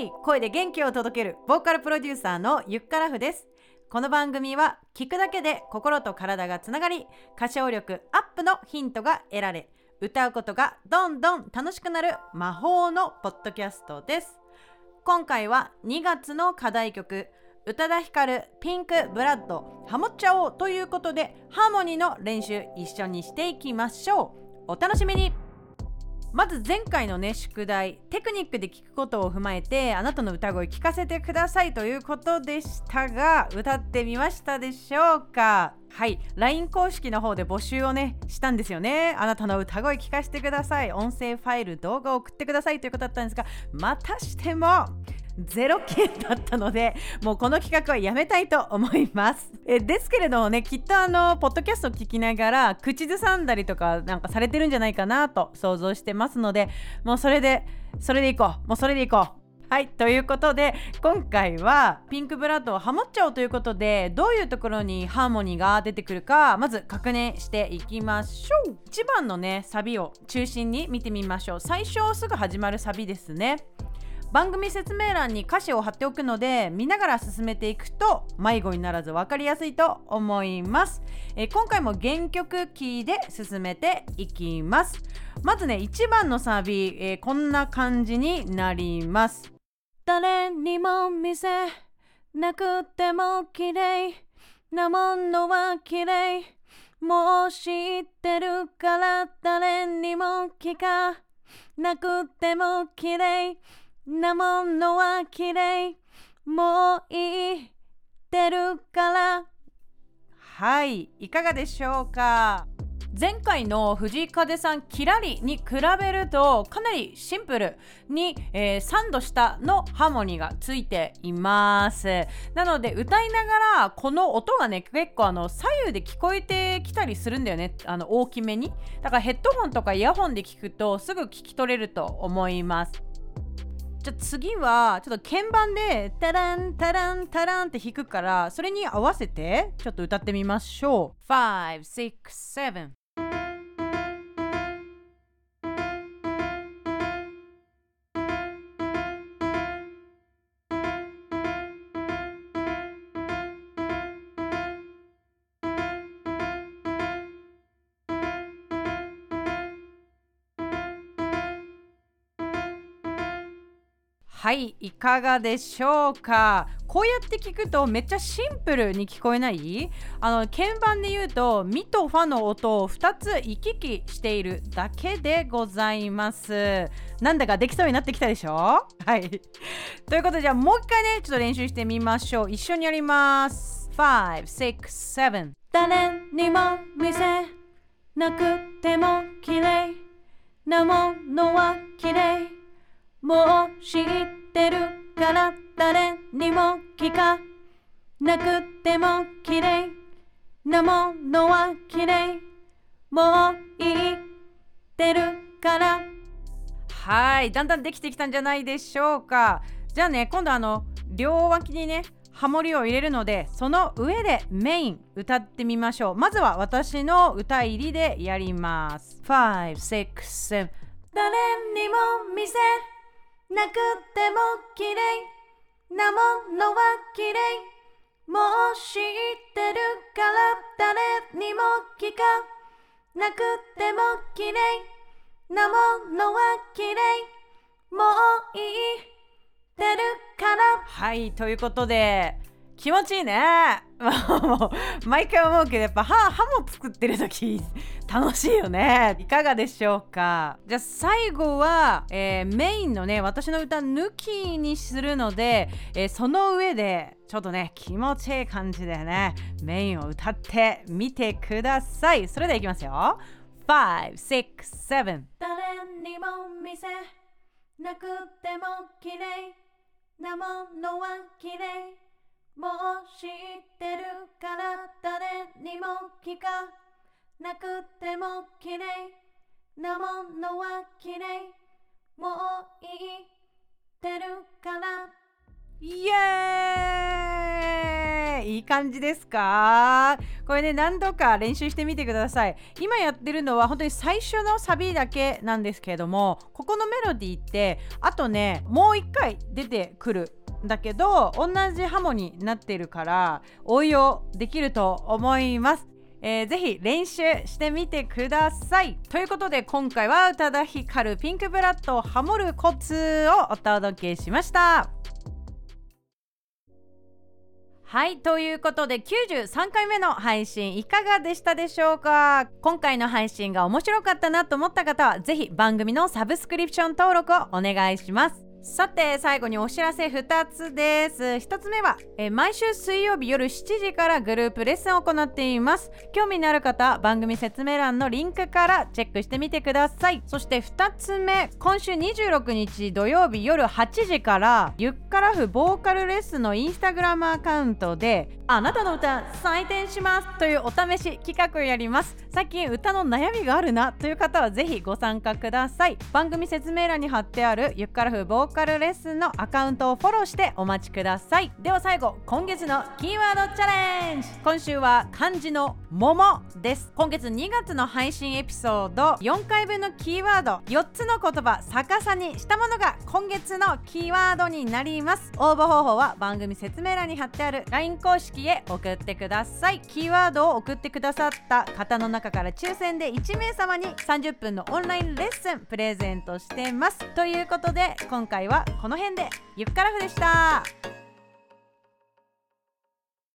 イエイ。声で元気を届けるボーカルプロデューサーのゆっからふです。この番組は聞くだけで心と体がつながり歌唱力アップのヒントが得られ歌うことがどんどん楽しくなる魔法のポッドキャストです。今回は2月の課題曲宇多田ヒカルピンクブラッドハモっちゃおうということでハーモニーの練習一緒にしていきましょう。お楽しみに。まず前回のね宿題テクニックで聞くことを踏まえてあなたの歌声聞かせてくださいということでしたが歌ってみましたでしょうか？はい。LINE 公式の方で募集をねしたんですよね。あなたの歌声聞かせてください。音声ファイル動画を送ってくださいということだったんですがまたしても0件だったのでもうこの企画はやめたいと思います。えですけれどもねきっとあのポッドキャストを聞きながら口ずさんだりとかなんかされてるんじゃないかなと想像してますのでもうそれでそれでいこう。もうそれでいこう。はいということで今回はピンクブラッドをハモっちゃおうということでどういうところにハーモニーが出てくるかまず確認していきましょう。1番のねサビを中心に見てみましょう。最初すぐ始まるサビですね。番組説明欄に歌詞を貼っておくので見ながら進めていくと迷子にならず分かりやすいと思います、えー、今回も原曲キーで進めていきます。まずね1番のサビ、えー、こんな感じになります。誰にも見せなくても綺麗。なものは綺麗。もう知ってるから誰にも聞かなくても綺麗。なものは綺麗。もういってるから。はい。いかがでしょうか？前回の藤井風さん「キラリ」に比べるとかなりシンプルに、えー、3度下のハーモニーがついています。なので歌いながらこの音がね結構あの左右で聞こえてきたりするんだよね。あの大きめに。だからヘッドホンとかイヤホンで聞くとすぐ聞き取れると思いますじゃあ次はちょっと鍵盤でタランタランタランって弾くからそれに合わせてちょっと歌ってみましょう。5はいいかがでしょうか？こうやって聞くとめっちゃシンプルに聞こえない？あの鍵盤で言うとミとファの音を2つ行き来しているだけでございます。なんだかできそうになってきたでしょ？はい。ということでじゃあもう一回ねちょっと練習してみましょう。一緒にやります。567誰にも見せなくても綺麗。なものは綺麗。もう知ってるから誰にも聞かなくても綺麗なものは綺麗。もう言ってるから。はいだんだんできてきたんじゃないでしょうか。じゃあね今度あの両脇にねハモリを入れるのでその上でメイン歌ってみましょう。まずは私の歌入りでやります。5 6 7誰にも見せなくても綺麗。なものは綺麗。もう知ってるから誰にも聞か。なくても綺麗。なものは綺麗。もういいてるから。はいということで気持ちいいね。毎回思うけどやっぱ歯歯も作ってる時楽しいよね。いかがでしょうか。じゃあ最後は、えー、メインのね私の歌抜きにするので、えー、その上でちょっとね気持ちいい感じでねメインを歌ってみてください。それではいきますよ。5 6 7誰にも見せなくても綺麗。なものは綺麗。もう知ってるから誰にも聞かなくても綺麗なものは綺麗。もう言ってるから。イエーイ！いい感じですか？これね何度か練習してみてください。今やってるのは本当に最初のサビだけなんですけれどもここのメロディーってあとねもう一回出てくるだけど同じハモになってるから応用できると思います。えー、ぜひ練習してみてください。ということで今回は宇多田ヒカルピンクブラッドをハモるコツをお届けしました。はいということで93回目の配信いかがでしたでしょうか？今回の配信が面白かったなと思った方はぜひ番組のサブスクリプション登録をお願いします。さて最後にお知らせ2つです。1つ目は、え毎週水曜日夜7時からグループレッスンを行っています。興味のある方番組説明欄のリンクからチェックしてみてください。そして2つ目今週26日土曜日夜8時からゆっからふボーカルレッスンのインスタグラムアカウントであなたの歌採点します。というお試し企画をやります。最近歌の悩みがあるな。という方はぜひご参加ください。番組説明欄に貼ってあるゆっからふボーカルーカルレッスンのアカウントをフォローしてお待ちください。では最後今月のキーワードチャレンジ。今週は漢字の桃です。今月2月の配信エピソード。4回分のキーワード4つの言葉逆さにしたものが今月のキーワードになります。応募方法は番組説明欄に貼ってある LINE 公式へ送ってください。キーワードを送ってくださった方の中から抽選で1名様に30分のオンラインレッスンプレゼントしてます。ということで今回回はこの辺で。ゆっからふでした。